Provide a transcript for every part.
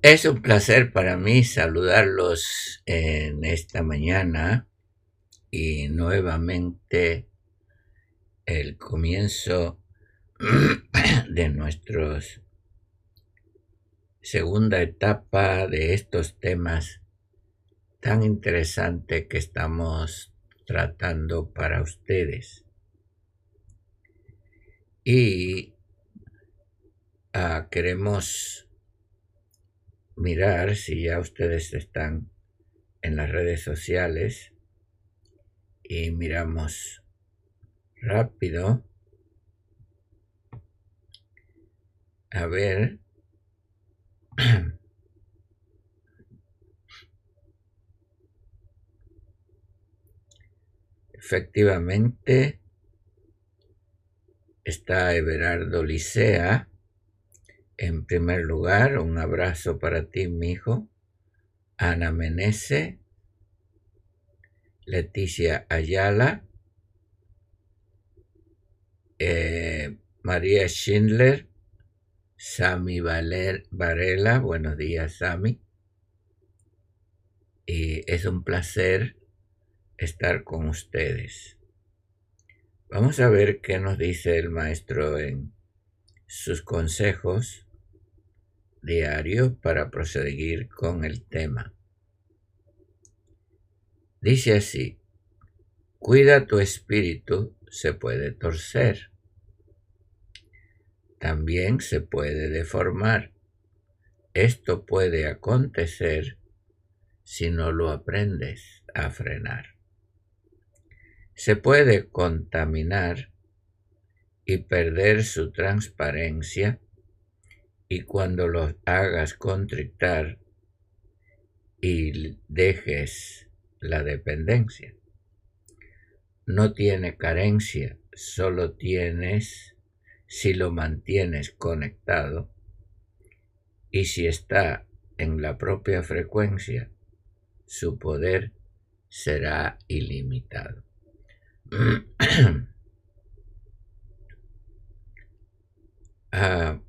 Es un placer para mí saludarlos en esta mañana y nuevamente el comienzo de nuestra segunda etapa de estos temas tan interesantes que estamos tratando para ustedes. Y ah, queremos mirar si ya ustedes están en las redes sociales. Y miramos rápido. A ver. Efectivamente está Everardo Licea en primer lugar, un abrazo para ti, mi hijo. Ana Menese, Leticia Ayala, eh, María Schindler, Sami Varela, buenos días, Sami. Y es un placer estar con ustedes. Vamos a ver qué nos dice el maestro en sus consejos diario para proseguir con el tema. Dice así, cuida tu espíritu, se puede torcer. También se puede deformar. Esto puede acontecer si no lo aprendes a frenar. Se puede contaminar y perder su transparencia y cuando los hagas contrictar y dejes la dependencia. No tiene carencia, solo tienes si lo mantienes conectado y si está en la propia frecuencia, su poder será ilimitado. ah,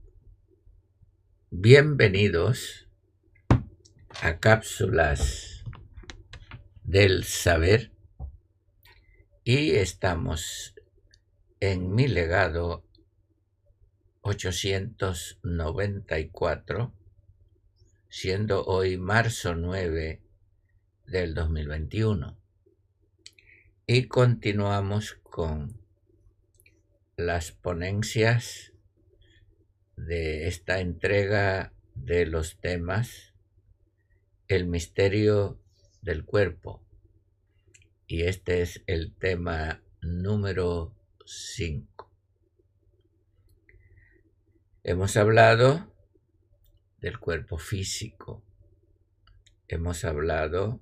Bienvenidos a cápsulas del saber y estamos en mi legado 894, siendo hoy marzo 9 del 2021. Y continuamos con las ponencias de esta entrega de los temas El misterio del cuerpo. Y este es el tema número 5. Hemos hablado del cuerpo físico. Hemos hablado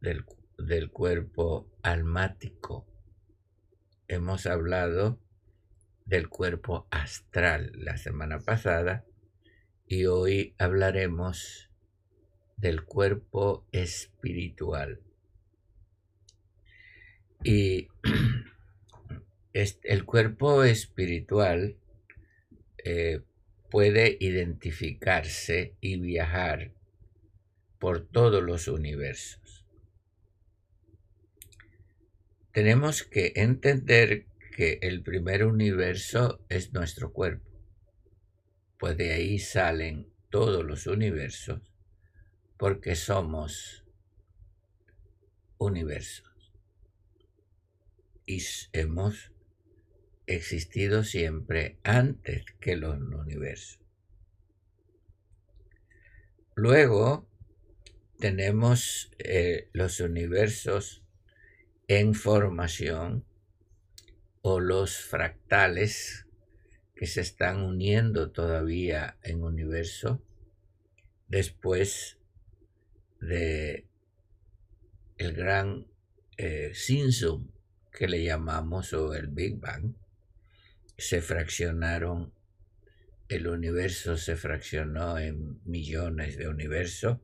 del, del cuerpo almático. Hemos hablado del cuerpo astral la semana pasada y hoy hablaremos del cuerpo espiritual. Y el cuerpo espiritual eh, puede identificarse y viajar por todos los universos. Tenemos que entender que el primer universo es nuestro cuerpo. Pues de ahí salen todos los universos porque somos universos. Y hemos existido siempre antes que los universos. Luego tenemos eh, los universos en formación o los fractales que se están uniendo todavía en universo después de el gran eh, que le llamamos o el Big Bang se fraccionaron el universo se fraccionó en millones de universos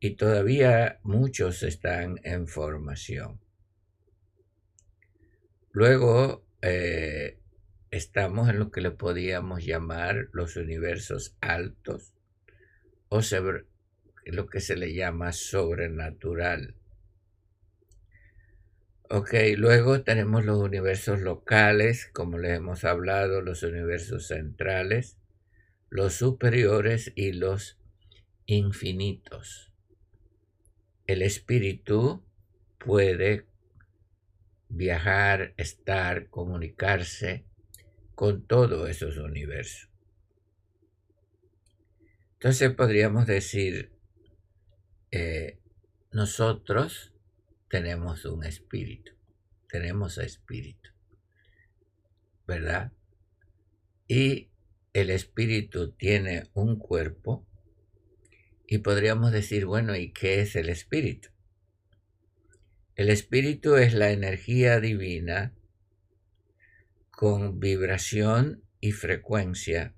y todavía muchos están en formación. Luego eh, estamos en lo que le podíamos llamar los universos altos o lo que se le llama sobrenatural. Ok, luego tenemos los universos locales, como les hemos hablado, los universos centrales, los superiores y los infinitos. El espíritu puede viajar, estar, comunicarse con todos esos universos. Entonces podríamos decir, eh, nosotros tenemos un espíritu, tenemos espíritu, ¿verdad? Y el espíritu tiene un cuerpo y podríamos decir, bueno, ¿y qué es el espíritu? El espíritu es la energía divina con vibración y frecuencia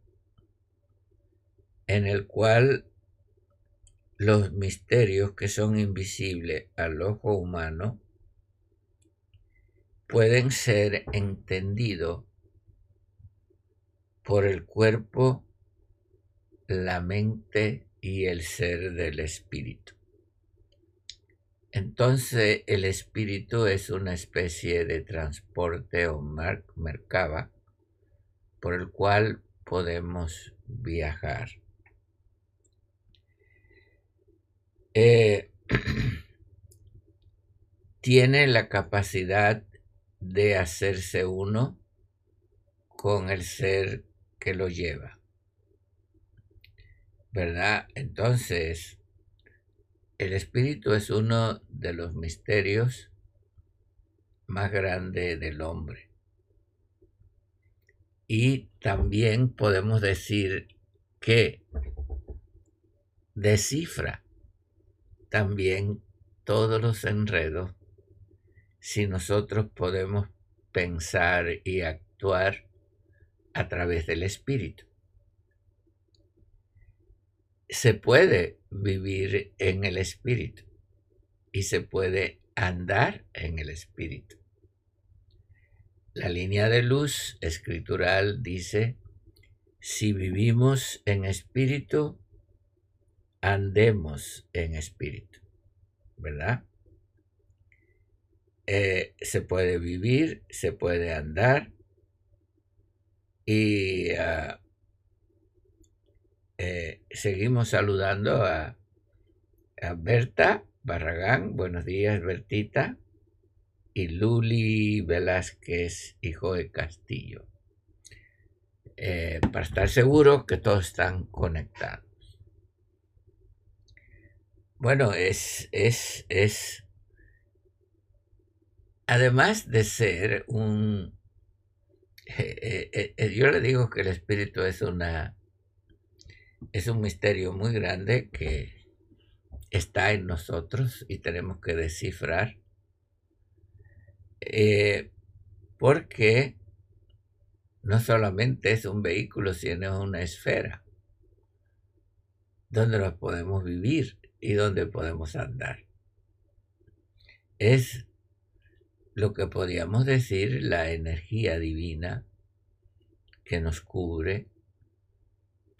en el cual los misterios que son invisibles al ojo humano pueden ser entendidos por el cuerpo, la mente y el ser del espíritu. Entonces el espíritu es una especie de transporte o mercaba por el cual podemos viajar. Eh, tiene la capacidad de hacerse uno con el ser que lo lleva. ¿Verdad? Entonces, el espíritu es uno de los misterios más grandes del hombre. Y también podemos decir que descifra también todos los enredos si nosotros podemos pensar y actuar a través del espíritu. Se puede vivir en el espíritu y se puede andar en el espíritu. La línea de luz escritural dice, si vivimos en espíritu, andemos en espíritu, ¿verdad? Eh, se puede vivir, se puede andar y ah, eh, seguimos saludando a, a, Berta Barragán, buenos días Bertita, y Luli Velázquez y Joe Castillo, eh, para estar seguros que todos están conectados. Bueno, es, es, es, además de ser un, eh, yo le digo que el espíritu es una, es un misterio muy grande que está en nosotros y tenemos que descifrar, porque no solamente es un vehículo, sino una esfera donde nos podemos vivir y dónde podemos andar. Es lo que podríamos decir la energía divina que nos cubre,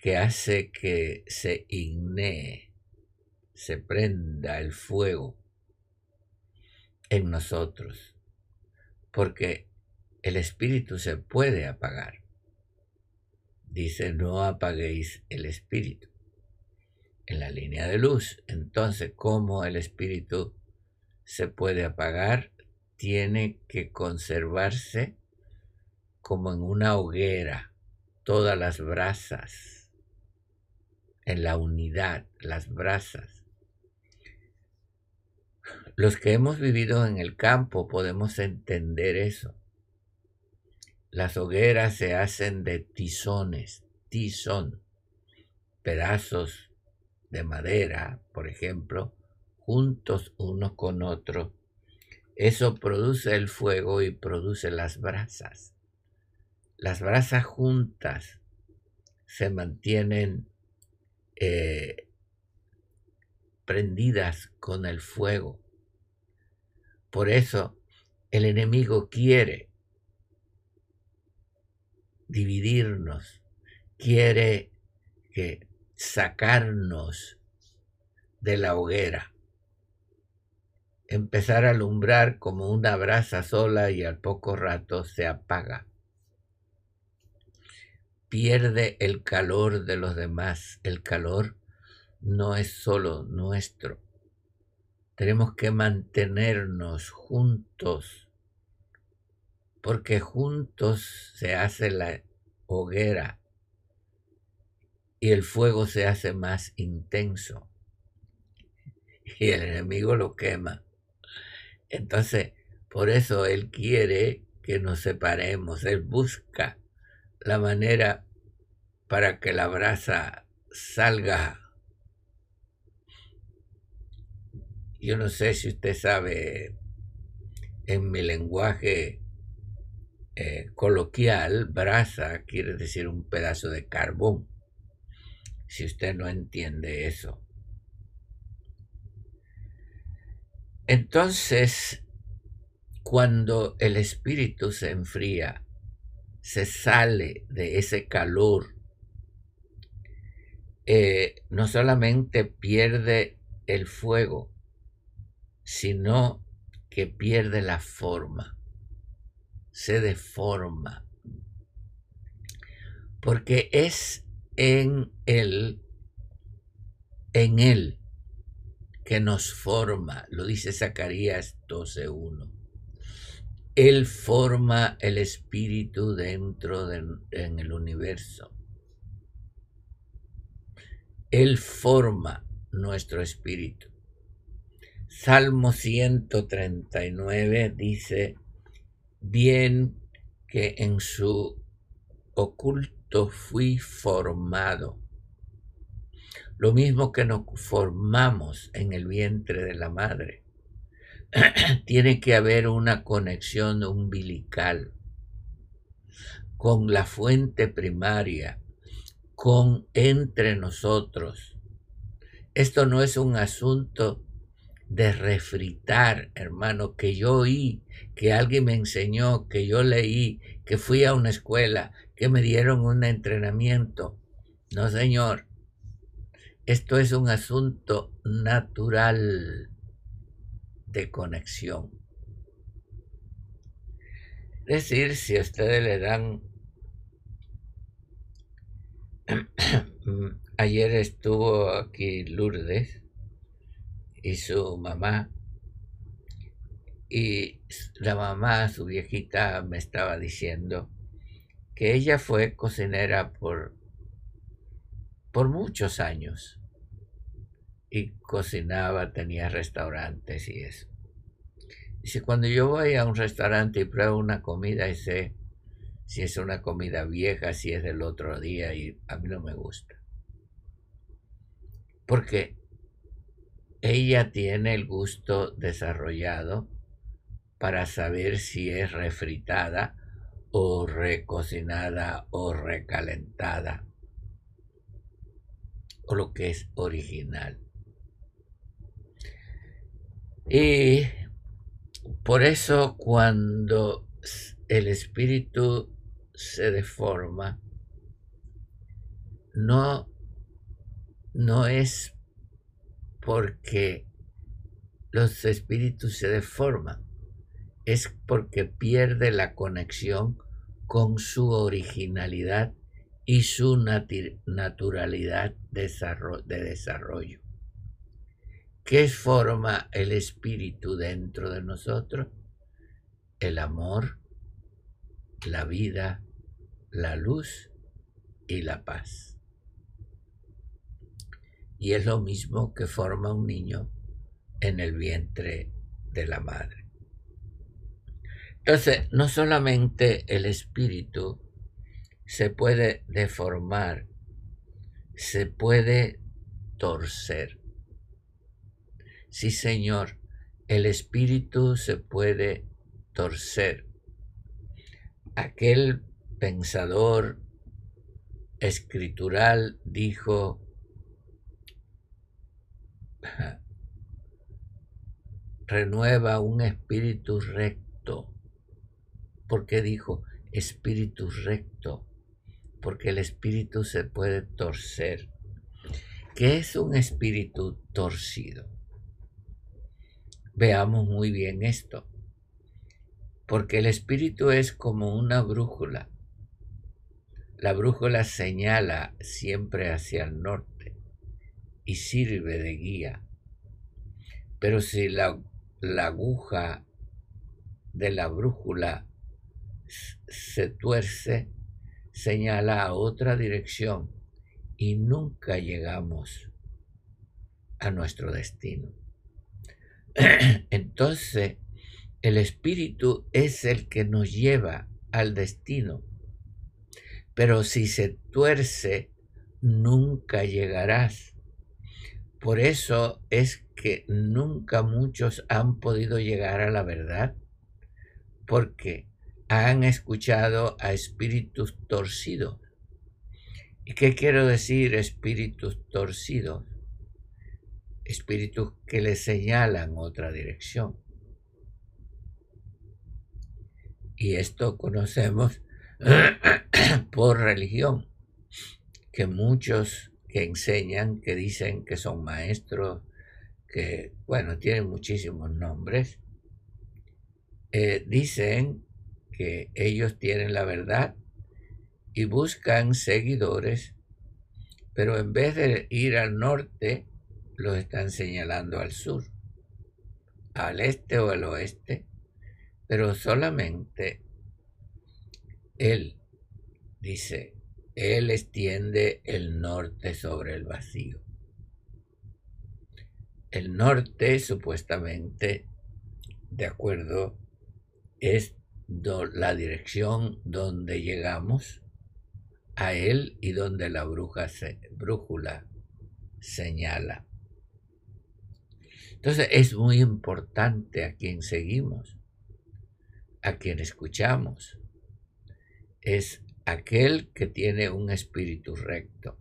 que hace que se ignee, se prenda el fuego en nosotros, porque el espíritu se puede apagar. Dice, no apaguéis el espíritu en la línea de luz. Entonces, ¿cómo el espíritu se puede apagar? Tiene que conservarse como en una hoguera todas las brasas, en la unidad, las brasas. Los que hemos vivido en el campo podemos entender eso. Las hogueras se hacen de tizones, tizón, pedazos de madera, por ejemplo, juntos unos con otros. Eso produce el fuego y produce las brasas. Las brasas juntas se mantienen eh, prendidas con el fuego. Por eso el enemigo quiere dividirnos, quiere que sacarnos de la hoguera, empezar a alumbrar como una brasa sola y al poco rato se apaga. Pierde el calor de los demás, el calor no es solo nuestro. Tenemos que mantenernos juntos, porque juntos se hace la hoguera y el fuego se hace más intenso y el enemigo lo quema. Entonces, por eso Él quiere que nos separemos, Él busca la manera para que la brasa salga. Yo no sé si usted sabe, en mi lenguaje eh, coloquial, brasa quiere decir un pedazo de carbón. Si usted no entiende eso. Entonces, cuando el espíritu se enfría, se sale de ese calor, eh, no solamente pierde el fuego, sino que pierde la forma, se deforma, porque es en él, en él, que nos forma, lo dice Zacarías 12.1. Él forma el espíritu dentro de, en el universo. Él forma nuestro espíritu. Salmo 139 dice, bien que en su oculto fui formado lo mismo que nos formamos en el vientre de la madre. Tiene que haber una conexión umbilical con la fuente primaria, con entre nosotros. Esto no es un asunto de refritar, hermano, que yo oí, que alguien me enseñó, que yo leí, que fui a una escuela, que me dieron un entrenamiento. No, señor. Esto es un asunto natural de conexión. Es decir, si a ustedes le dan... Ayer estuvo aquí Lourdes y su mamá y la mamá, su viejita, me estaba diciendo que ella fue cocinera por por muchos años. Y cocinaba, tenía restaurantes y eso. Dice, cuando yo voy a un restaurante y pruebo una comida y sé si es una comida vieja, si es del otro día, y a mí no me gusta. Porque ella tiene el gusto desarrollado para saber si es refritada o recocinada o recalentada o lo que es original. Y por eso cuando el espíritu se deforma, no, no es porque los espíritus se deforman, es porque pierde la conexión con su originalidad y su naturalidad de desarrollo. ¿Qué forma el espíritu dentro de nosotros? El amor, la vida, la luz y la paz. Y es lo mismo que forma un niño en el vientre de la madre. Entonces, no solamente el espíritu se puede deformar, se puede torcer. Sí, Señor, el espíritu se puede torcer. Aquel pensador escritural dijo, renueva un espíritu recto. ¿Por qué dijo espíritu recto? Porque el espíritu se puede torcer. ¿Qué es un espíritu torcido? Veamos muy bien esto. Porque el espíritu es como una brújula. La brújula señala siempre hacia el norte y sirve de guía. Pero si la, aguja de la brújula se tuerce, señala a otra dirección y nunca llegamos a nuestro destino. Entonces, el espíritu es el que nos lleva al destino, pero si se tuerce, nunca llegarás. Por eso es que nunca muchos han podido llegar a la verdad, porque han escuchado a espíritus torcidos. ¿Y qué quiero decir espíritus torcidos? Espíritus que le señalan otra dirección. Y esto conocemos por religión, que muchos que enseñan, que dicen que son maestros, que, bueno, tienen muchísimos nombres, eh, dicen que ellos tienen la verdad y buscan seguidores, pero en vez de ir al norte, los están señalando al sur, al este o al oeste, pero solamente Él, dice, Él extiende el norte sobre el vacío. El norte, supuestamente, de acuerdo, es la dirección donde llegamos a él y donde la bruja brújula señala. Entonces es muy importante a quien seguimos, a quien escuchamos. Es aquel que tiene un espíritu recto,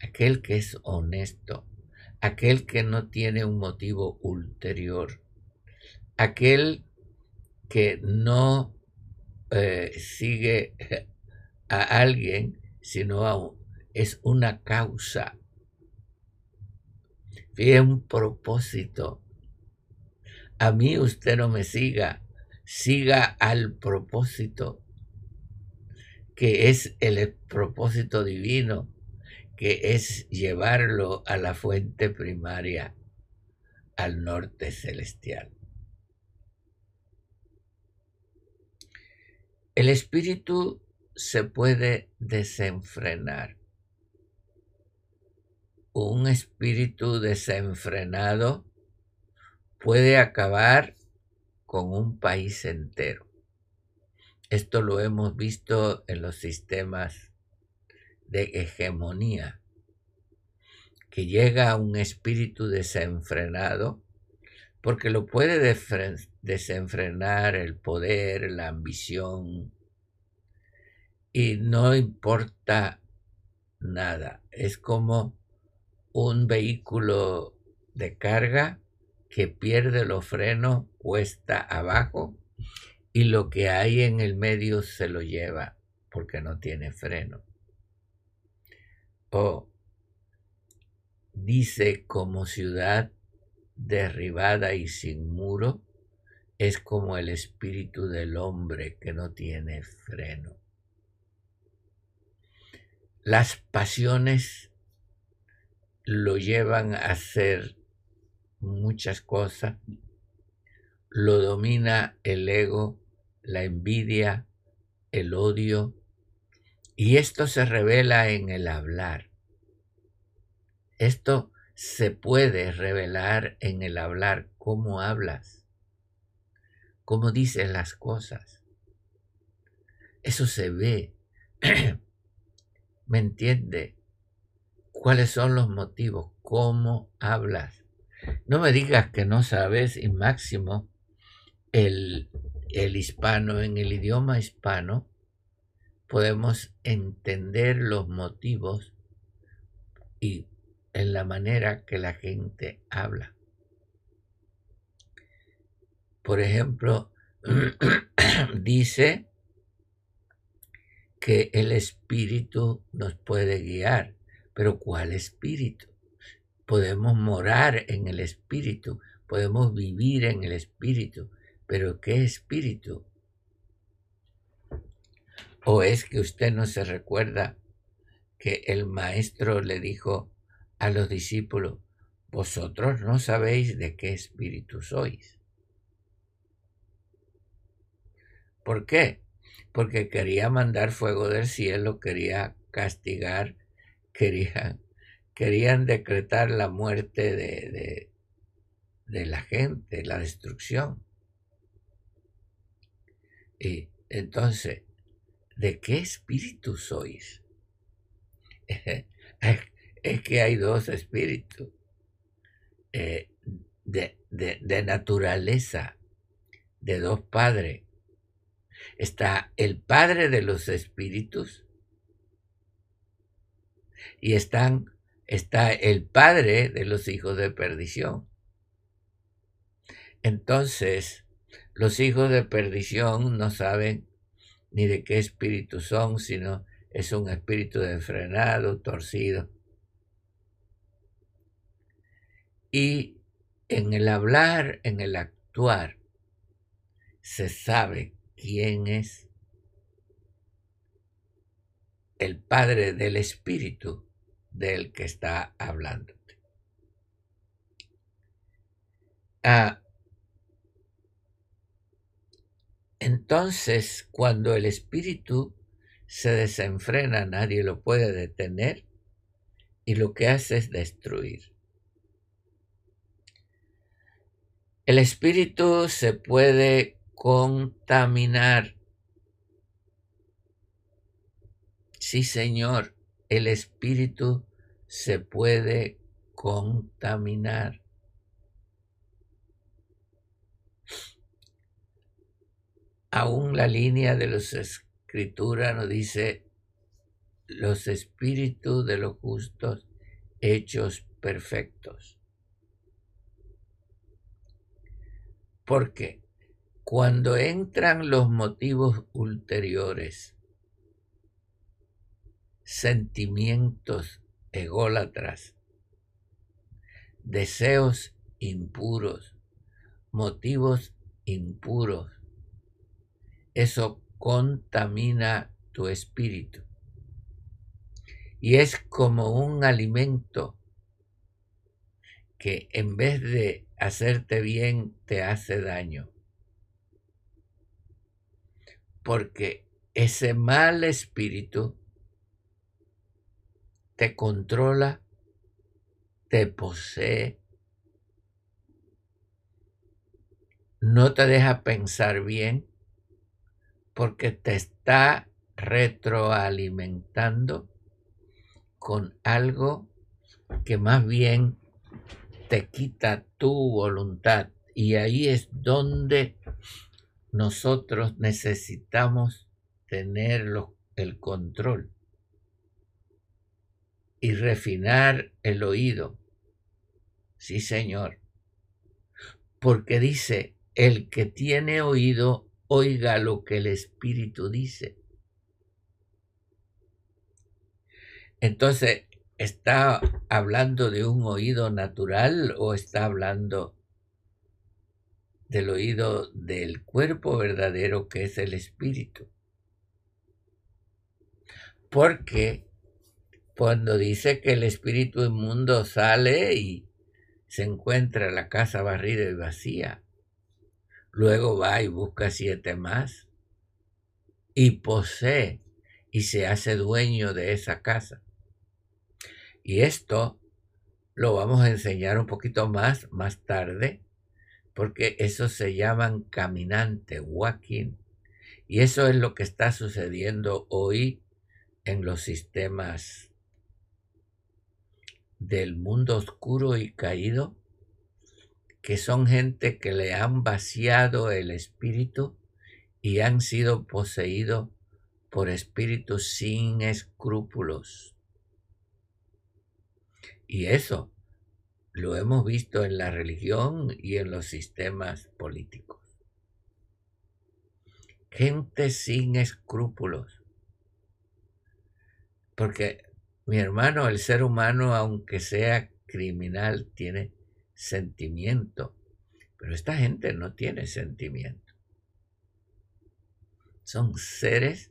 aquel que es honesto, aquel que no tiene un motivo ulterior, aquel que no eh, sigue a alguien, sino a es una causa. Fíjate un propósito. A mí usted no me siga, siga al propósito, que es el propósito divino, que es llevarlo a la fuente primaria, al norte celestial. El espíritu se puede desenfrenar. Un espíritu desenfrenado puede acabar con un país entero. Esto lo hemos visto en los sistemas de hegemonía, que llega a un espíritu desenfrenado porque lo puede desenfrenar el poder, la ambición, y no importa nada. Es como un vehículo de carga que pierde los frenos, cuesta abajo y lo que hay en el medio se lo lleva porque no tiene freno. O dice como ciudad derribada y sin muro, es como el espíritu del hombre que no tiene freno. Las pasiones lo llevan a hacer muchas cosas, lo domina el ego, la envidia, el odio, y esto se revela en el hablar. Esto se puede revelar en el hablar, cómo hablas, cómo dices las cosas. Eso se ve. ¿Me entiende? ¿Cuáles son los motivos? ¿Cómo hablas? No me digas que no sabes, y máximo, el, el hispano, en el idioma hispano, podemos entender los motivos y en la manera que la gente habla. Por ejemplo, dice que el espíritu nos puede guiar, pero ¿cuál espíritu? Podemos morar en el espíritu, podemos vivir en el espíritu, pero ¿qué espíritu? ¿O es que usted no se recuerda que el maestro le dijo a los discípulos, vosotros no sabéis de qué espíritu sois? ¿Por qué? Porque quería mandar fuego del cielo, quería castigar, querían, querían decretar la muerte de, de, de la gente, la destrucción. Y entonces, ¿de qué espíritu sois? es que hay dos espíritus eh, de, de naturaleza, de dos padres. Está el padre de los espíritus y está el padre de los hijos de perdición. Entonces, los hijos de perdición no saben ni de qué espíritu son, sino es un espíritu frenado, torcido. Y en el hablar, en el actuar, se sabe quién es el Padre del Espíritu del que está hablándote. Ah, Entonces, cuando el espíritu se desenfrena, nadie lo puede detener y lo que hace es destruir. El espíritu se puede contaminar. Sí, Señor, el espíritu se puede contaminar. Aún la línea de los escrituras nos dice los espíritus de los justos hechos perfectos. Porque cuando entran los motivos ulteriores, sentimientos ególatras, deseos impuros, motivos impuros, eso contamina tu espíritu. Y es como un alimento que en vez de hacerte bien te hace daño. Porque ese mal espíritu te controla, te posee, no te deja pensar bien porque te está retroalimentando con algo que más bien te quita tu voluntad. Y ahí es donde nosotros necesitamos tener el control y refinar el oído. Sí, Señor. Porque dice, el que tiene oído, oiga lo que el Espíritu dice. Entonces, ¿está hablando de un oído natural o está hablando del oído del cuerpo verdadero que es el Espíritu? Porque cuando dice que el espíritu inmundo sale y se encuentra la casa barrida y vacía, Luego va y busca siete más y posee y se hace dueño de esa casa. Y esto lo vamos a enseñar un poquito más más tarde, porque eso se llaman caminante, walking. Y eso es lo que está sucediendo hoy en los sistemas del mundo oscuro y caído, que son gente que le han vaciado el espíritu y han sido poseídos por espíritus sin escrúpulos. Y eso lo hemos visto en la religión y en los sistemas políticos. Gente sin escrúpulos. Porque, mi hermano, el ser humano, aunque sea criminal, tiene sentimiento. Pero esta gente no tiene sentimiento. Son seres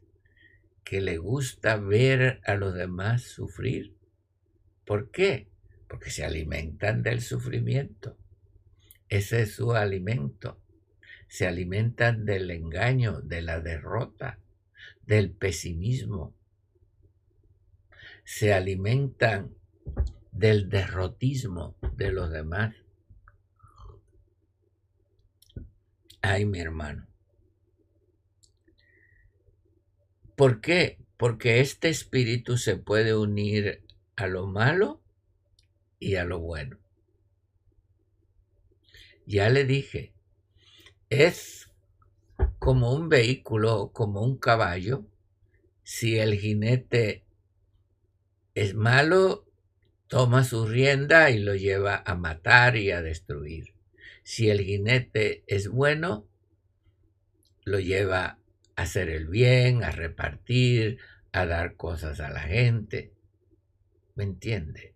que le gusta ver a los demás sufrir. ¿Por qué? Porque se alimentan del sufrimiento. Ese es su alimento. Se alimentan del engaño, de la derrota, del pesimismo. Se alimentan del derrotismo de los demás. Ay, mi hermano. ¿Por qué? Porque este espíritu se puede unir a lo malo y a lo bueno. Ya le dije, es como un vehículo, como un caballo. Si el jinete es malo, toma su rienda y lo lleva a matar y a destruir. Si el jinete es bueno, lo lleva hacer el bien, a repartir, a dar cosas a la gente. ¿Me entiende?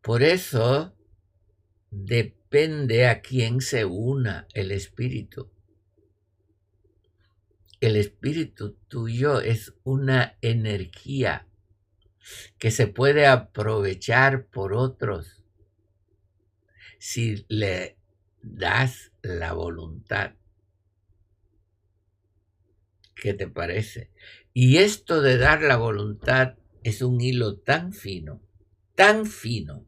Por eso depende a quién se una el espíritu. El espíritu tuyo es una energía que se puede aprovechar por otros si le das la voluntad. ¿Qué te parece? Y esto de dar la voluntad es un hilo tan fino, tan fino,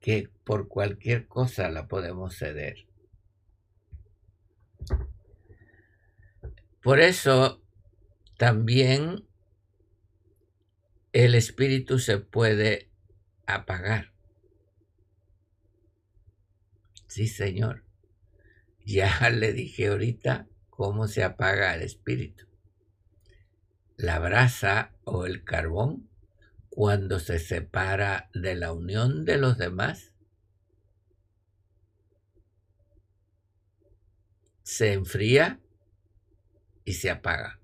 que por cualquier cosa la podemos ceder. Por eso también el espíritu se puede apagar. Sí, Señor. Ya le dije ahorita cómo se apaga el espíritu. La brasa o el carbón, cuando se separa de la unión de los demás, se enfría y se apaga.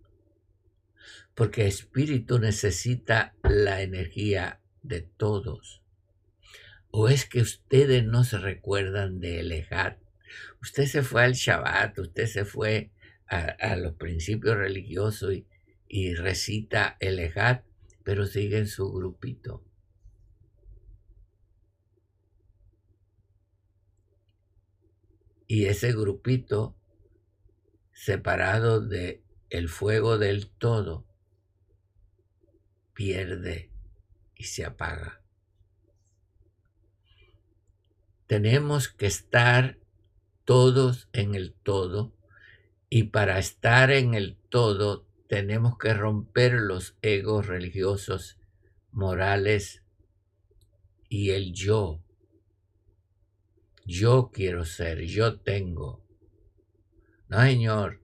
Porque espíritu necesita la energía de todos. ¿O es que ustedes no se recuerdan de Elejat? Usted se fue al Shabbat, usted se fue a, los principios religiosos y, recita el Ejat, pero sigue en su grupito. Y ese grupito, separado de el fuego del todo, pierde y se apaga. Tenemos que estar todos en el todo y para estar en el todo tenemos que romper los egos religiosos, morales y el yo. Yo quiero ser, yo tengo. No, señor.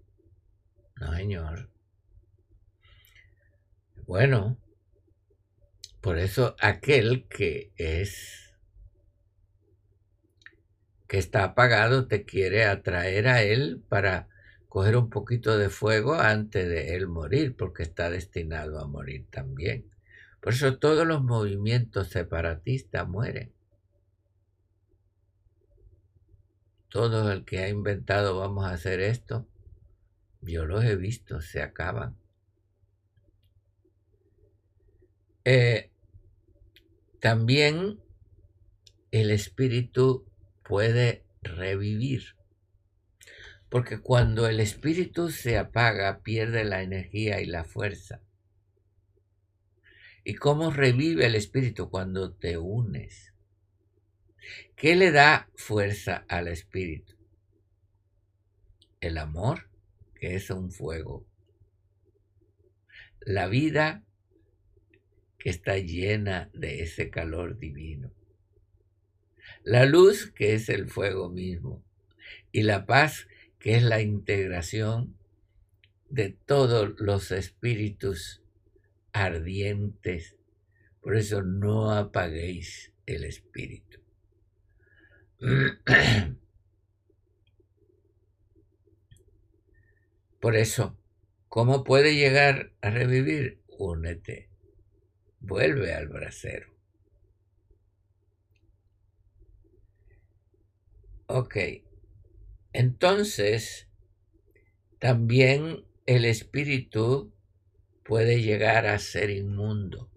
No, señor. Bueno, por eso aquel que es que está apagado te quiere atraer a él para coger un poquito de fuego antes de él morir, porque está destinado a morir también. Por eso todos los movimientos separatistas mueren. Todo el que ha inventado vamos a hacer esto, yo los he visto, se acaban. Eh, también el espíritu puede revivir. Porque cuando el espíritu se apaga, pierde la energía y la fuerza. ¿Y cómo revive el espíritu cuando te unes? ¿Qué le da fuerza al espíritu? El amor, que es un fuego. La vida, está llena de ese calor divino. La luz, que es el fuego mismo. Y la paz, que es la integración de todos los espíritus ardientes. Por eso no apaguéis el espíritu. Por eso, ¿cómo puede llegar a revivir? Únete, vuelve al brasero. Ok, entonces también el espíritu puede llegar a ser inmundo.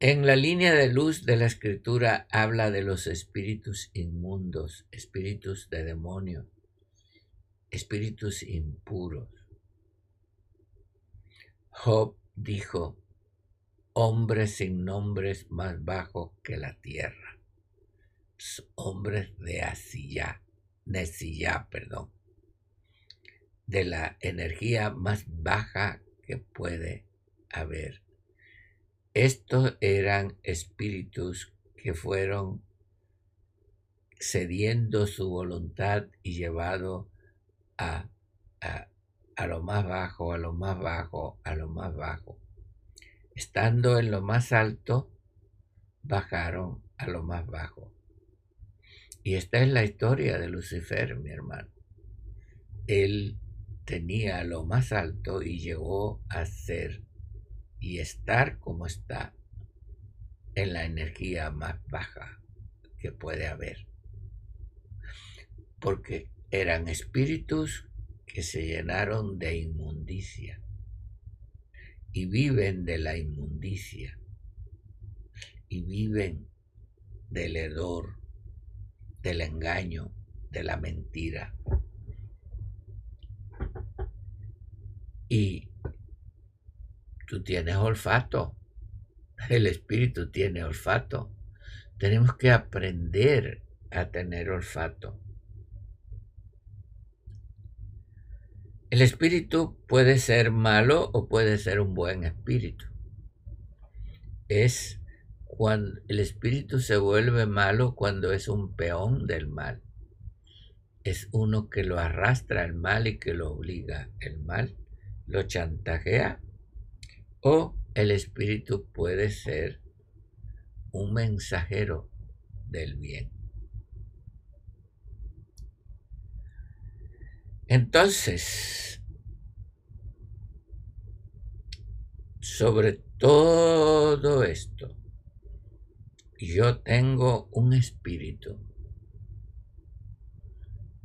En la línea de luz de la escritura habla de los espíritus inmundos, espíritus de demonio, espíritus impuros. Job dijo, hombres sin nombres más bajos que la tierra, hombres de asilla, nesilla, perdón, de la energía más baja que puede haber. Estos eran espíritus que fueron cediendo su voluntad y llevado a, a, lo más bajo, a lo más bajo, a lo más bajo. Estando en lo más alto, bajaron a lo más bajo. Y esta es la historia de Lucifer, mi hermano. Él tenía lo más alto y llegó a ser y estar como está en la energía más baja que puede haber. Porque eran espíritus que se llenaron de inmundicia y viven de la inmundicia y viven del hedor, del engaño, de la mentira. Y Tú tienes olfato. El espíritu tiene olfato. Tenemos que aprender a tener olfato. El espíritu puede ser malo o puede ser un buen espíritu. Es cuando el espíritu se vuelve malo cuando es un peón del mal. Es uno que lo arrastra al mal y que lo obliga el mal, lo chantajea o el espíritu puede ser un mensajero del bien. Entonces, sobre todo esto, yo tengo un espíritu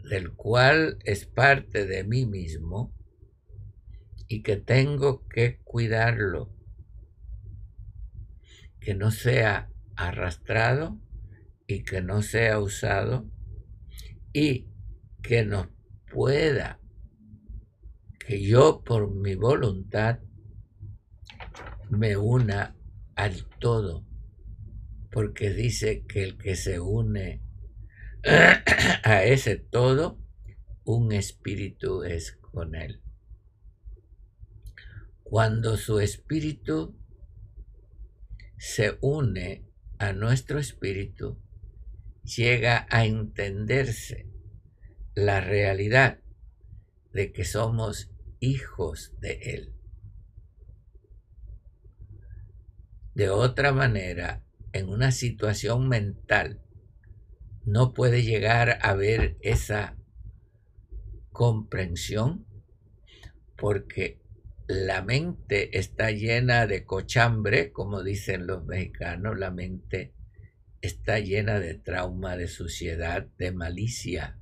del cual es parte de mí mismo y que tengo que cuidarlo, que no sea arrastrado y que no sea usado y que no pueda, que yo por mi voluntad me una al todo, porque dice que el que se une a ese todo, un espíritu es con él. Cuando su espíritu se une a nuestro espíritu, llega a entenderse la realidad de que somos hijos de Él. De otra manera, en una situación mental, no puede llegar a ver esa comprensión porque la mente está llena de cochambre, como dicen los mexicanos, la mente está llena de trauma, de suciedad, de malicia,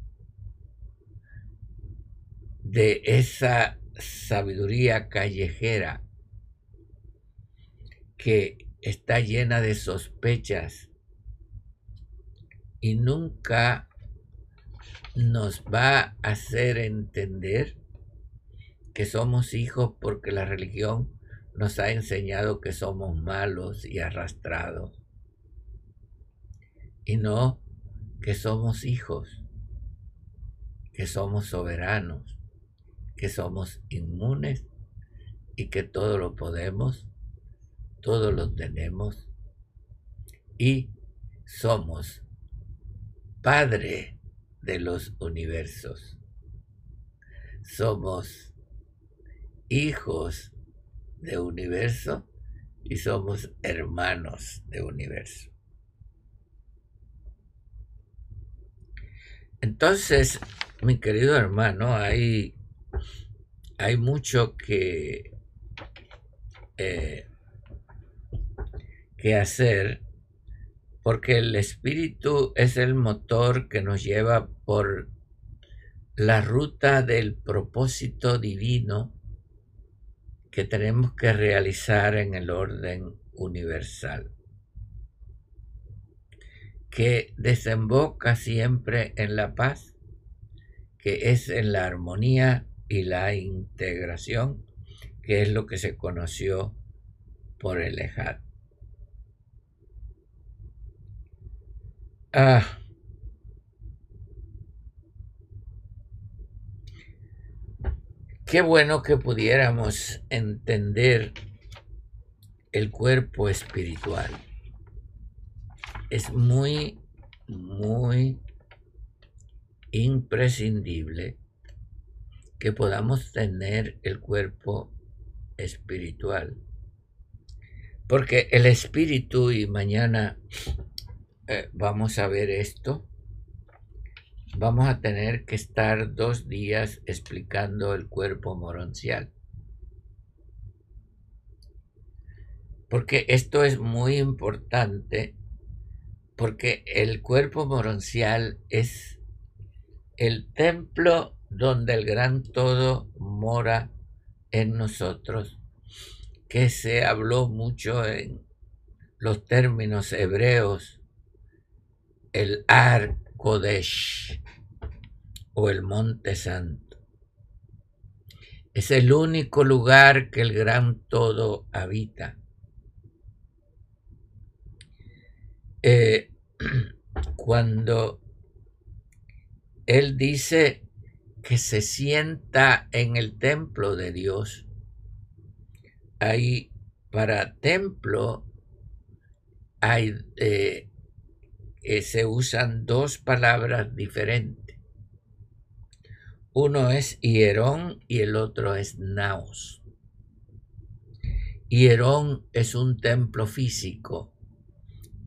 de esa sabiduría callejera que está llena de sospechas y nunca nos va a hacer entender que somos hijos porque la religión nos ha enseñado que somos malos y arrastrados. Y no que somos hijos, que somos soberanos, que somos inmunes y que todo lo podemos, todo lo tenemos y somos Padre de los universos. Somos hijos de universo y somos hermanos de universo. Entonces, mi querido hermano, hay, hay mucho que, eh, que hacer porque el espíritu es el motor que nos lleva por la ruta del propósito divino que tenemos que realizar en el orden universal, que desemboca siempre en la paz, que es en la armonía y la integración, que es lo que se conoció por el Ejad. Ah, Qué bueno que pudiéramos entender el cuerpo espiritual. Es muy, muy imprescindible que podamos tener el cuerpo espiritual. Porque el espíritu, y mañana eh, vamos a ver esto, vamos a tener que estar dos días explicando el cuerpo moroncial. Porque esto es muy importante, porque el cuerpo moroncial es el templo donde el gran todo mora en nosotros, que se habló mucho en los términos hebreos, el Ar Kodesh, o el Monte Santo. Es el único lugar que el gran todo habita. Eh, cuando Él dice que se sienta en el templo de Dios, ahí para templo hay, eh, eh, se usan dos palabras diferentes. Uno es Hierón y el otro es Naos. Hierón es un templo físico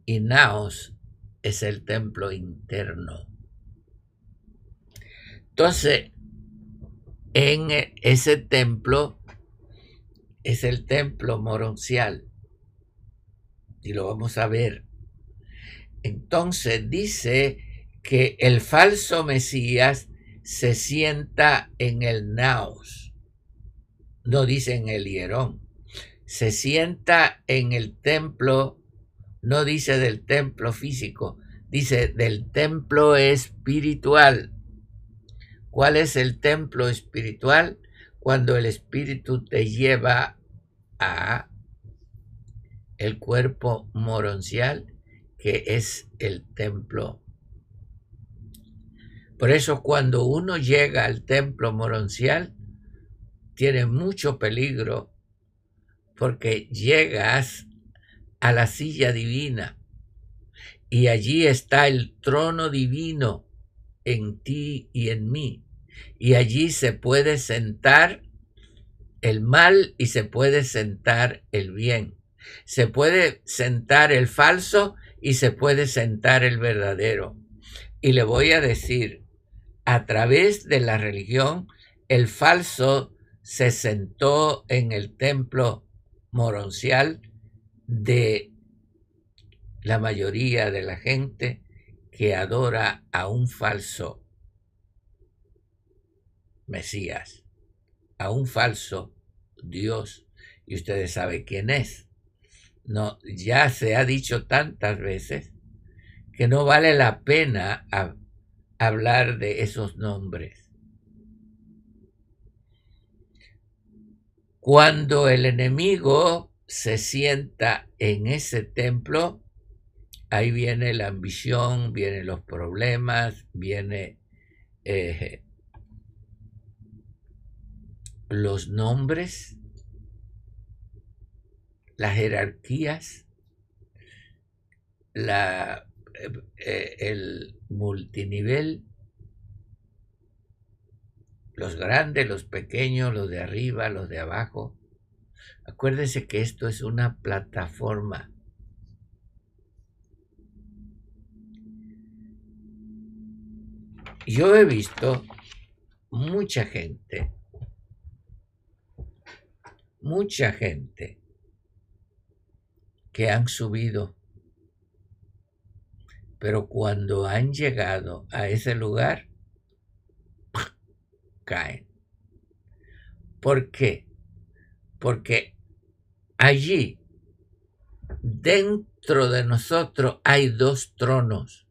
y Naos es el templo interno. Entonces, en ese templo es el templo moroncial. Y lo vamos a ver. Entonces dice que el falso Mesías se sienta en el naos. No dice en el hierón. Se sienta en el templo, no dice del templo físico, dice del templo espiritual. ¿Cuál es el templo espiritual? Cuando el espíritu te lleva a el cuerpo moroncial, que es el templo por eso cuando uno llega al templo moroncial, tiene mucho peligro porque llegas a la silla divina y allí está el trono divino en ti y en mí. Y allí se puede sentar el mal y se puede sentar el bien. Se puede sentar el falso y se puede sentar el verdadero. Y le voy a decir, a través de la religión, el falso se sentó en el templo moroncial de la mayoría de la gente que adora a un falso Mesías, a un falso Dios. Y ustedes saben quién es. No, ya se ha dicho tantas veces que no vale la pena hablar de esos nombres. Cuando el enemigo se sienta en ese templo, ahí viene la ambición, vienen los problemas, viene eh, los nombres, las jerarquías, la, eh, eh, el multinivel, los grandes, los pequeños, los de arriba, los de abajo. Acuérdense que esto es una plataforma. Yo he visto mucha gente, mucha gente que han subido, pero cuando han llegado a ese lugar, caen. ¿Por qué? Porque allí, dentro de nosotros, hay dos tronos.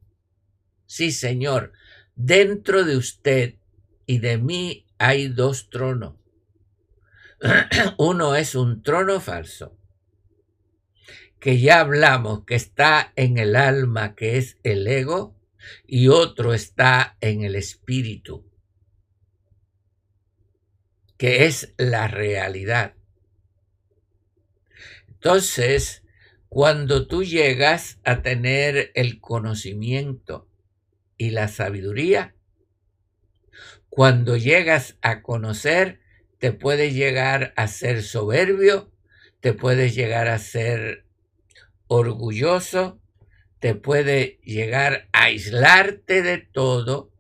Sí, Señor, dentro de usted y de mí hay dos tronos. Uno es un trono falso, que ya hablamos que está en el alma, que es el ego, y otro está en el espíritu, que es la realidad. Entonces, cuando tú llegas a tener el conocimiento y la sabiduría, cuando llegas a conocer, te puedes llegar a ser soberbio, te puedes llegar a ser orgulloso, te puede llegar a aislarte de todo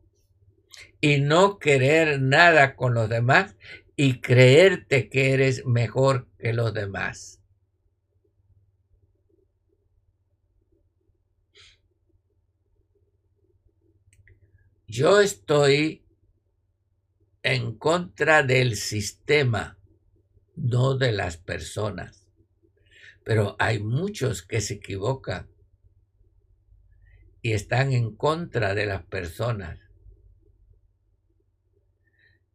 y no querer nada con los demás y creerte que eres mejor que los demás. Yo estoy en contra del sistema, no de las personas. Pero hay muchos que se equivocan y están en contra de las personas.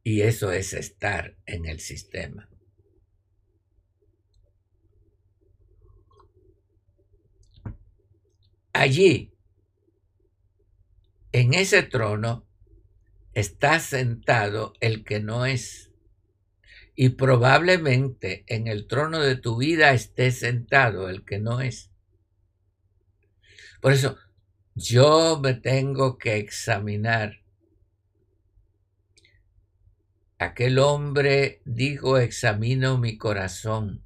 Y eso es estar en el sistema. Allí, en ese trono, está sentado el que no es. Y probablemente en el trono de tu vida esté sentado el que no es. Por eso, yo me tengo que examinar Aquel hombre dijo, examino mi corazón,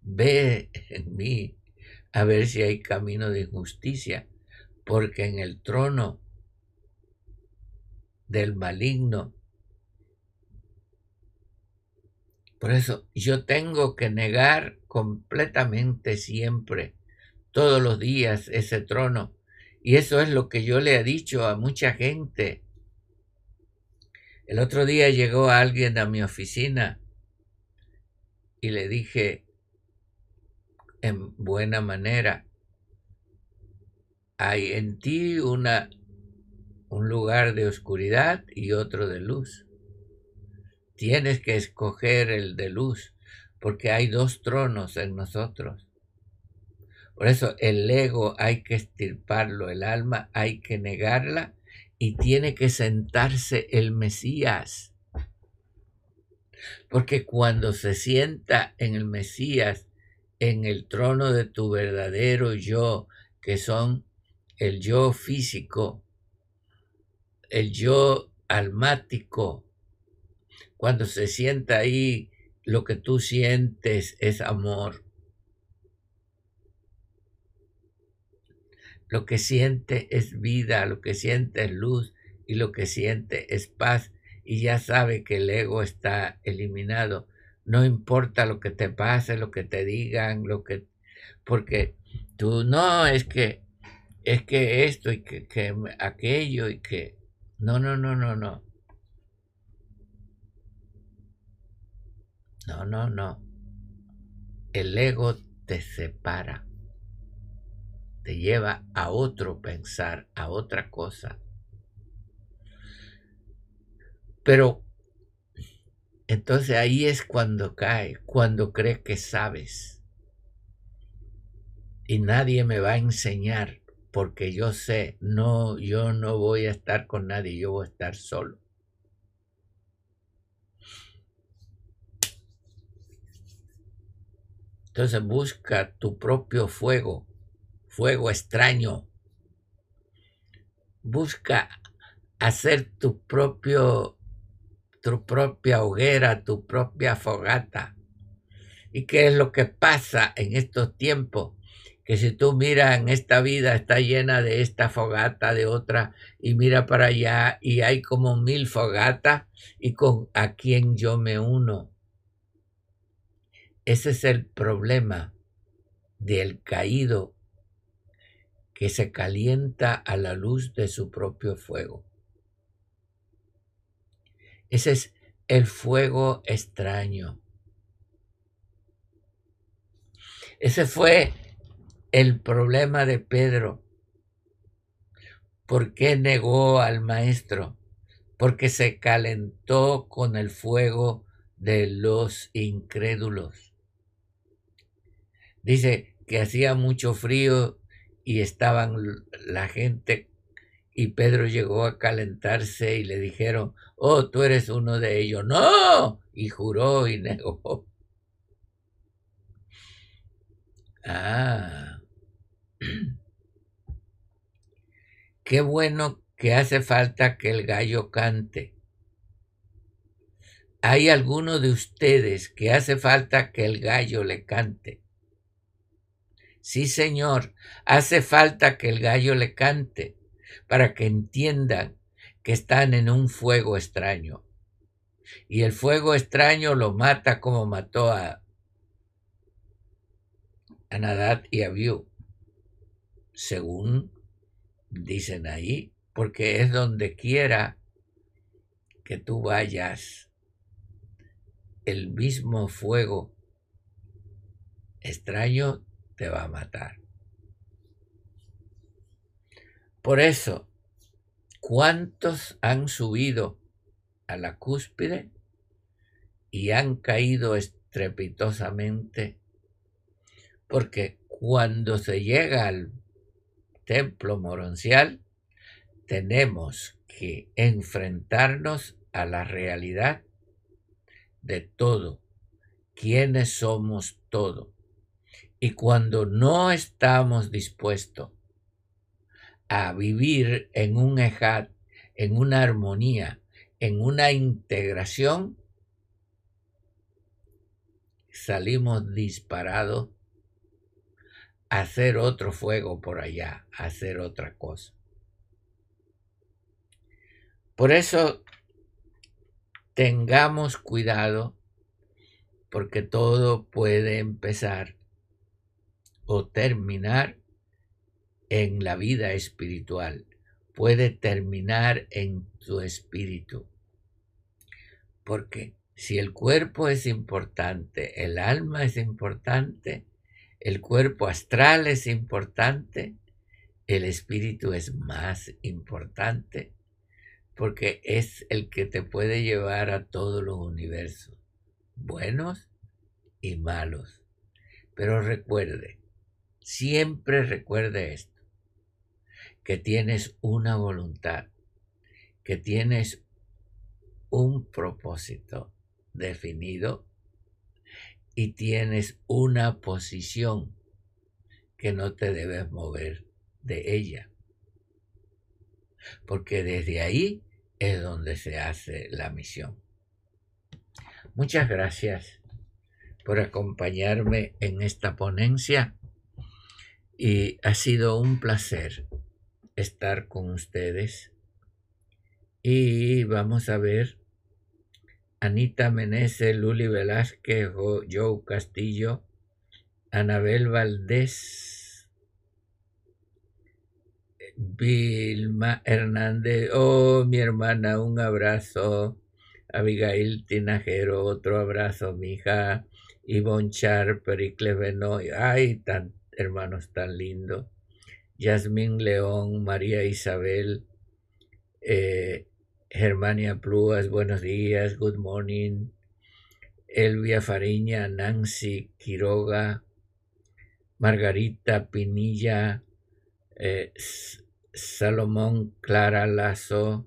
ve en mí a ver si hay camino de justicia, porque en el trono del maligno. Por eso yo tengo que negar completamente siempre, todos los días, ese trono. Y eso es lo que yo le he dicho a mucha gente el otro día llegó alguien a mi oficina y le dije en buena manera, hay en ti una, un lugar de oscuridad y otro de luz. Tienes que escoger el de luz, porque hay dos tronos en nosotros. Por eso el ego hay que estirparlo, el alma hay que negarla y tiene que sentarse el Mesías. Porque cuando se sienta en el Mesías, en el trono de tu verdadero yo, que son el yo físico, el yo almático, cuando se sienta ahí, lo que tú sientes es amor. Lo que siente es vida, lo que siente es luz y lo que siente es paz y ya sabe que el ego está eliminado. No importa lo que te pase, lo que te digan, lo que porque tú no es que es que esto y que, que aquello y que no, no, no, no, no. No, no, no. El ego te separa te lleva a otro pensar, a otra cosa. Pero entonces ahí es cuando cae, cuando cree que sabes. Y nadie me va a enseñar porque yo sé, no, yo no voy a estar con nadie, yo voy a estar solo. Entonces busca tu propio fuego, fuego extraño. Busca hacer tu propio tu propia hoguera, tu propia fogata. ¿Y qué es lo que pasa en estos tiempos? Que si tú miras en esta vida está llena de esta fogata, de otra, y mira para allá y hay como mil fogatas y con a quién yo me uno. Ese es el problema del caído que se calienta a la luz de su propio fuego. Ese es el fuego extraño. Ese fue el problema de Pedro. ¿Por qué negó al maestro? Porque se calentó con el fuego de los incrédulos. Dice que hacía mucho frío y estaban la gente y Pedro llegó a calentarse y le dijeron, oh, tú eres uno de ellos. No, y juró y negó. Ah, qué bueno que hace falta que el gallo cante. Hay alguno de ustedes que hace falta que el gallo le cante. Sí, señor, hace falta que el gallo le cante para que entiendan que están en un fuego extraño. Y el fuego extraño lo mata como mató a, a y a Abiú, según dicen ahí, porque es donde quiera que tú vayas, el mismo fuego extraño te va a matar. Por eso, ¿cuántos han subido a la cúspide y han caído estrepitosamente? Porque cuando se llega al templo moroncial, tenemos que enfrentarnos a la realidad de todo, quiénes somos todo. Y cuando no estamos dispuestos a vivir en un ejat, en una armonía, en una integración, salimos disparados hacer otro fuego por allá, hacer otra cosa. Por eso tengamos cuidado porque todo puede empezar o terminar en la vida espiritual, puede terminar en tu espíritu. Porque si el cuerpo es importante, el alma es importante, el cuerpo astral es importante, el espíritu es más importante, porque es el que te puede llevar a todos los universos, buenos y malos. Pero recuerde, siempre recuerde esto que tienes una voluntad, que tienes un propósito definido y tienes una posición que no te debes mover de ella. Porque desde ahí es donde se hace la misión. Muchas gracias por acompañarme en esta ponencia y ha sido un placer estar con ustedes. Y vamos a ver Anita Menezes, Luli Velázquez, Joe Castillo, Anabel Valdés, Vilma Hernández, oh mi hermana, un abrazo. Abigail Tinajero, otro abrazo, mi hija. Ivonne Char, Pericles Benoy, ay, tan hermanos tan lindos. Yasmín León, María Isabel, eh, Germania Pluas, buenos días, good morning. Elvia Fariña, Nancy Quiroga, Margarita Pinilla, eh, Salomón Clara Lazo,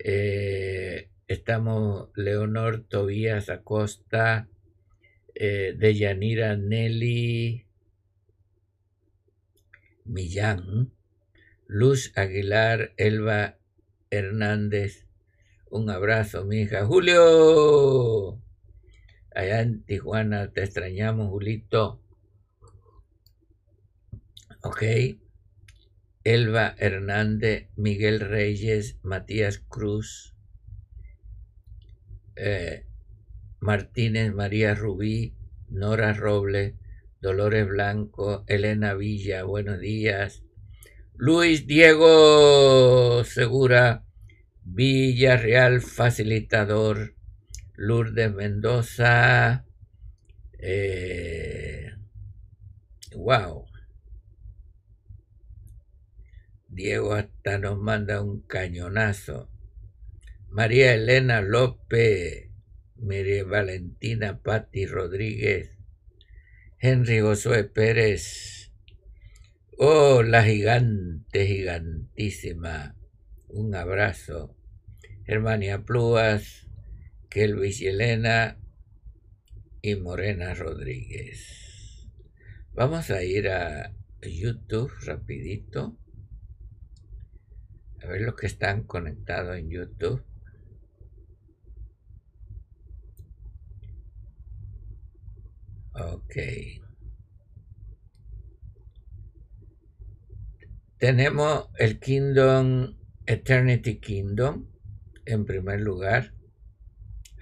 eh, estamos Leonor Tobías Acosta, eh, Deyanira Nelly Millán, Luz Aguilar, Elba Hernández, un abrazo, mi hija. Julio, allá en Tijuana, te extrañamos, Julito. Ok. Elba Hernández, Miguel Reyes, Matías Cruz, eh, Martínez María Rubí, Nora Robles, Dolores Blanco, Elena Villa, buenos días. Luis Diego Segura, Villarreal Facilitador, Lourdes Mendoza, eh, wow. Diego hasta nos manda un cañonazo. María Elena López, María Valentina Patti Rodríguez, Henry Josué Pérez. Oh, la gigante, gigantísima. Un abrazo. Germania Plúas, Kelvis y Elena y Morena Rodríguez. Vamos a ir a YouTube rapidito. A ver los que están conectados en YouTube. Ok. Tenemos el Kingdom, Eternity Kingdom, en primer lugar.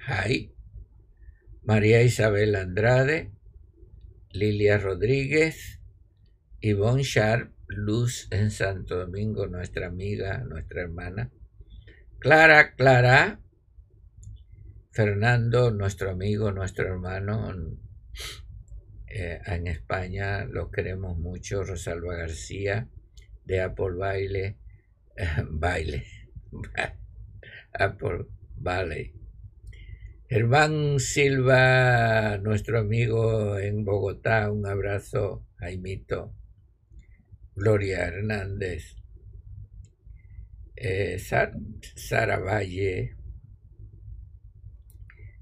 Hi. María Isabel Andrade, Lilia Rodríguez, Yvonne Sharp, Luz en Santo Domingo, nuestra amiga, nuestra hermana. Clara, Clara, Fernando, nuestro amigo, nuestro hermano, eh, en España lo queremos mucho, Rosalba García, de Apple Baile, Baile, Apple Valley. Germán Silva, nuestro amigo en Bogotá, un abrazo, Jaimito. Gloria Hernández. Eh, Sara Valle.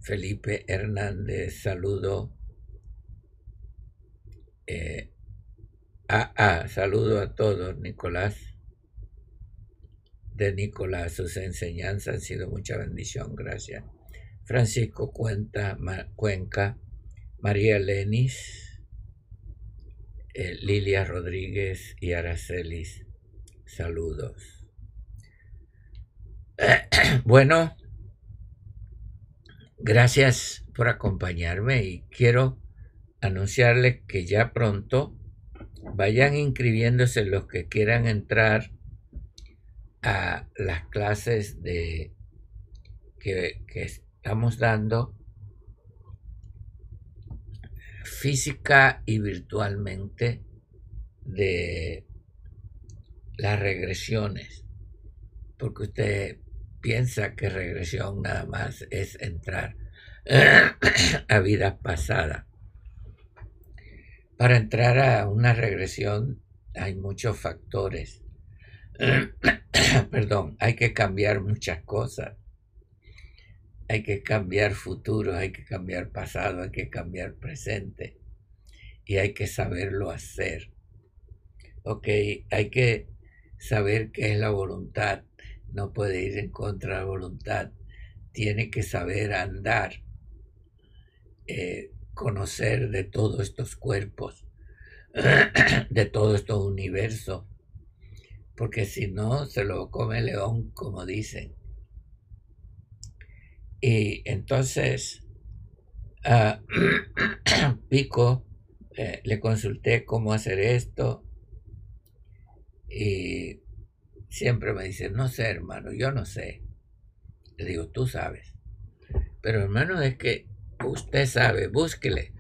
Felipe Hernández, saludo. Eh, ah, ah, saludo a todos, Nicolás. De Nicolás, sus enseñanzas han sido mucha bendición, gracias. Francisco Cuenta, Cuenca, María Lenis, eh, Lilia Rodríguez y Aracelis, saludos. bueno, gracias por acompañarme y quiero anunciarles que ya pronto vayan inscribiéndose los que quieran entrar a las clases de que, estamos dando física y virtualmente de las regresiones, porque usted piensa que regresión nada más es entrar a vidas pasadas. Para entrar a una regresión hay muchos factores. Perdón, hay que cambiar muchas cosas. Hay que cambiar futuro, hay que cambiar pasado, hay que cambiar presente. Y hay que saberlo hacer. Ok, hay que saber qué es la voluntad. No puede ir en contra de la voluntad. Tiene que saber andar. Eh, conocer de todos estos cuerpos, de todo estos universos, porque si no se lo come león, como dicen. Y entonces, a Pico eh, le consulté cómo hacer esto y siempre me dice, no sé hermano, yo no sé. Le digo, tú sabes. Pero hermano, es que usted sabe, búsquele.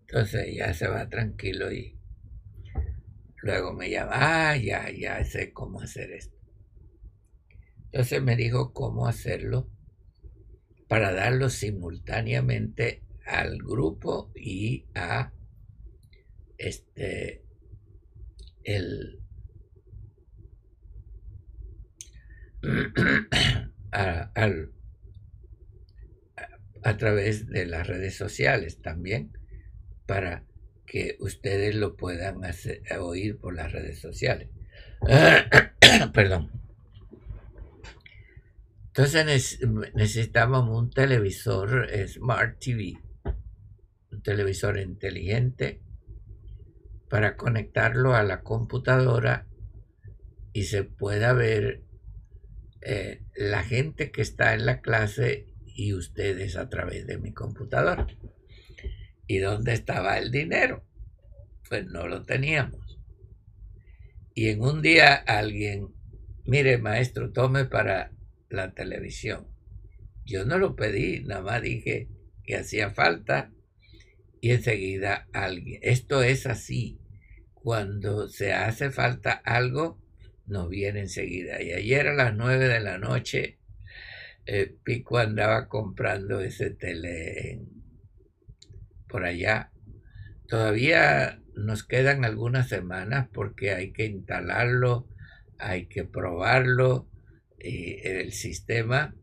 Entonces ya se va tranquilo y luego me llama, ah, ya, ya sé cómo hacer esto. Entonces me dijo cómo hacerlo para darlo simultáneamente al grupo y a este el a, a través de las redes sociales también para que ustedes lo puedan oír por las redes sociales. Perdón. Entonces necesitamos un televisor Smart TV, un televisor inteligente para conectarlo a la computadora y se pueda ver eh, la gente que está en la clase y ustedes a través de mi computadora. ¿Y dónde estaba el dinero? Pues no lo teníamos. Y en un día alguien, mire maestro, tome para la televisión. Yo no lo pedí, nada más dije que hacía falta y enseguida alguien. Esto es así. Cuando se hace falta algo, nos viene enseguida. Y ayer a las nueve de la noche, eh, Pico andaba comprando ese tele por allá. Todavía nos quedan algunas semanas porque hay que instalarlo, hay que probarlo, el sistema,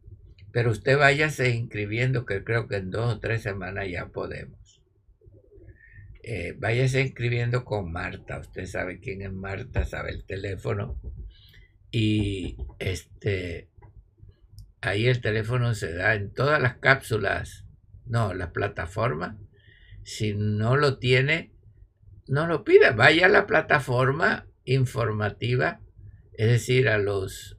pero usted váyase inscribiendo, que creo que en dos o tres semanas ya podemos. Eh, váyase inscribiendo con Marta, usted sabe quién es Marta, sabe el teléfono. Y este, ahí el teléfono se da en todas las cápsulas, no, las plataformas. Si no lo tiene, no lo pida, vaya a la plataforma informativa, es decir, a los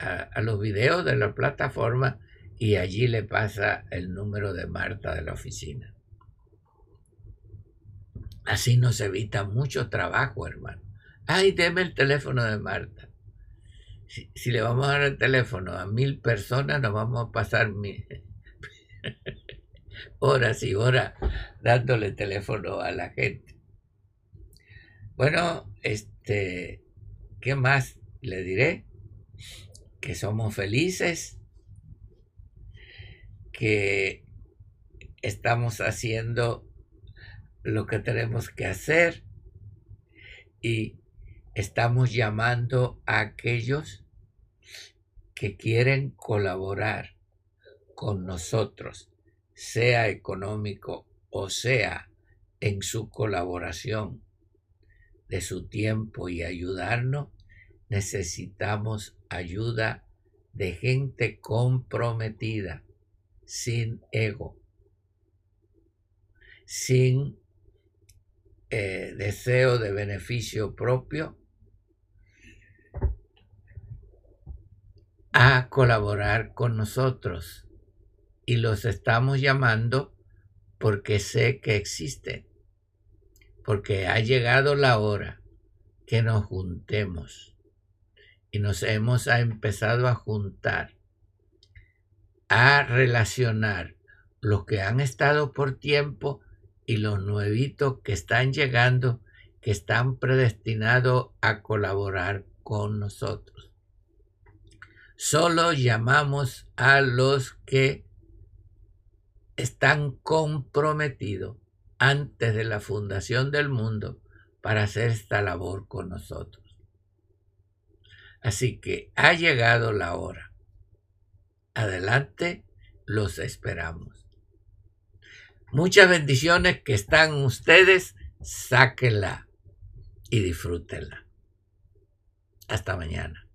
a, los videos de la plataforma y allí le pasa el número de Marta de la oficina. Así nos evita mucho trabajo, hermano. Ay, deme el teléfono de Marta. Si, le vamos a dar el teléfono a mil personas, nos vamos a pasar horas y horas dándole teléfono a la gente. Bueno, este, ¿qué más le diré? que somos felices, que estamos haciendo lo que tenemos que hacer y estamos llamando a aquellos que quieren colaborar con nosotros, sea económico o sea en su colaboración de su tiempo y ayudarnos, necesitamos ayuda de gente comprometida, sin ego, sin eh, deseo de beneficio propio, a colaborar con nosotros. Y los estamos llamando porque sé que existen, porque ha llegado la hora que nos juntemos y nos hemos empezado a juntar, a relacionar los que han estado por tiempo y los nuevitos que están llegando, que están predestinados a colaborar con nosotros. Solo llamamos a los que están comprometidos antes de la fundación del mundo para hacer esta labor con nosotros. Así que ha llegado la hora. Adelante, los esperamos. Muchas bendiciones que están ustedes, sáquenla y disfrútenla. Hasta mañana.